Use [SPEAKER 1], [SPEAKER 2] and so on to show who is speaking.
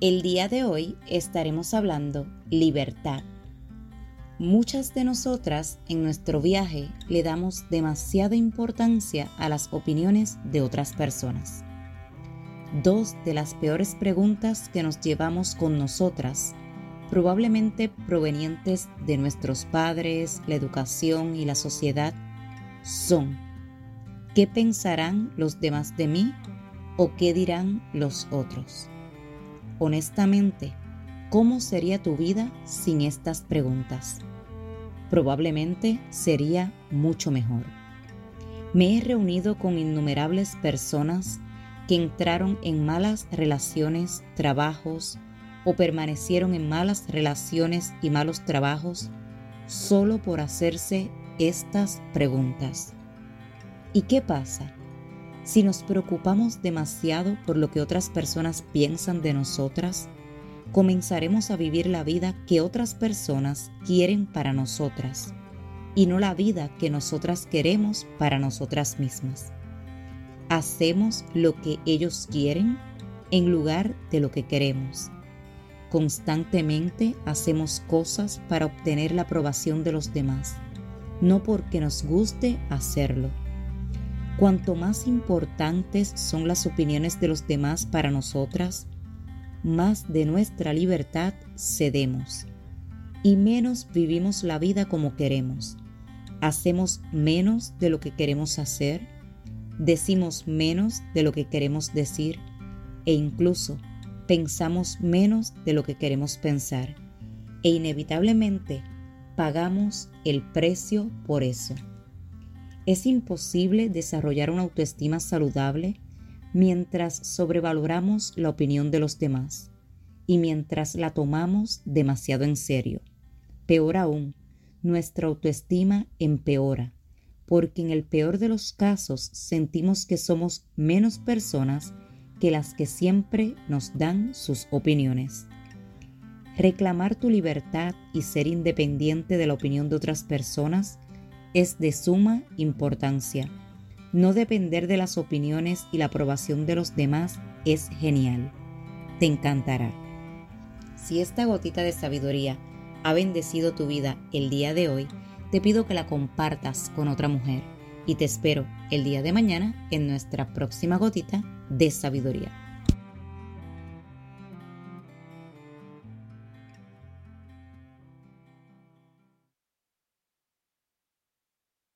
[SPEAKER 1] El día de hoy estaremos hablando libertad. Muchas de nosotras en nuestro viaje le damos demasiada importancia a las opiniones de otras personas. Dos de las peores preguntas que nos llevamos con nosotras, probablemente provenientes de nuestros padres, la educación y la sociedad, son ¿qué pensarán los demás de mí o qué dirán los otros? Honestamente, ¿cómo sería tu vida sin estas preguntas? Probablemente sería mucho mejor. Me he reunido con innumerables personas que entraron en malas relaciones, trabajos o permanecieron en malas relaciones y malos trabajos solo por hacerse estas preguntas. ¿Y qué pasa? Si nos preocupamos demasiado por lo que otras personas piensan de nosotras, comenzaremos a vivir la vida que otras personas quieren para nosotras y no la vida que nosotras queremos para nosotras mismas. Hacemos lo que ellos quieren en lugar de lo que queremos. Constantemente hacemos cosas para obtener la aprobación de los demás, no porque nos guste hacerlo Cuanto más importantes son las opiniones de los demás para nosotras, más de nuestra libertad cedemos y menos vivimos la vida como queremos. Hacemos menos de lo que queremos hacer, decimos menos de lo que queremos decir e incluso pensamos menos de lo que queremos pensar e inevitablemente pagamos el precio por eso. Es imposible desarrollar una autoestima saludable mientras sobrevaloramos la opinión de los demás y mientras la tomamos demasiado en serio. Peor aún, nuestra autoestima empeora, porque en el peor de los casos sentimos que somos menos personas que las que siempre nos dan sus opiniones. Reclamar tu libertad y ser independiente de la opinión de otras personas es de suma importancia. No depender de las opiniones y la aprobación de los demás es genial. Te encantará. Si esta gotita de sabiduría ha bendecido tu vida el día de hoy, te pido que la compartas con otra mujer y te espero el día de mañana en nuestra próxima gotita de sabiduría.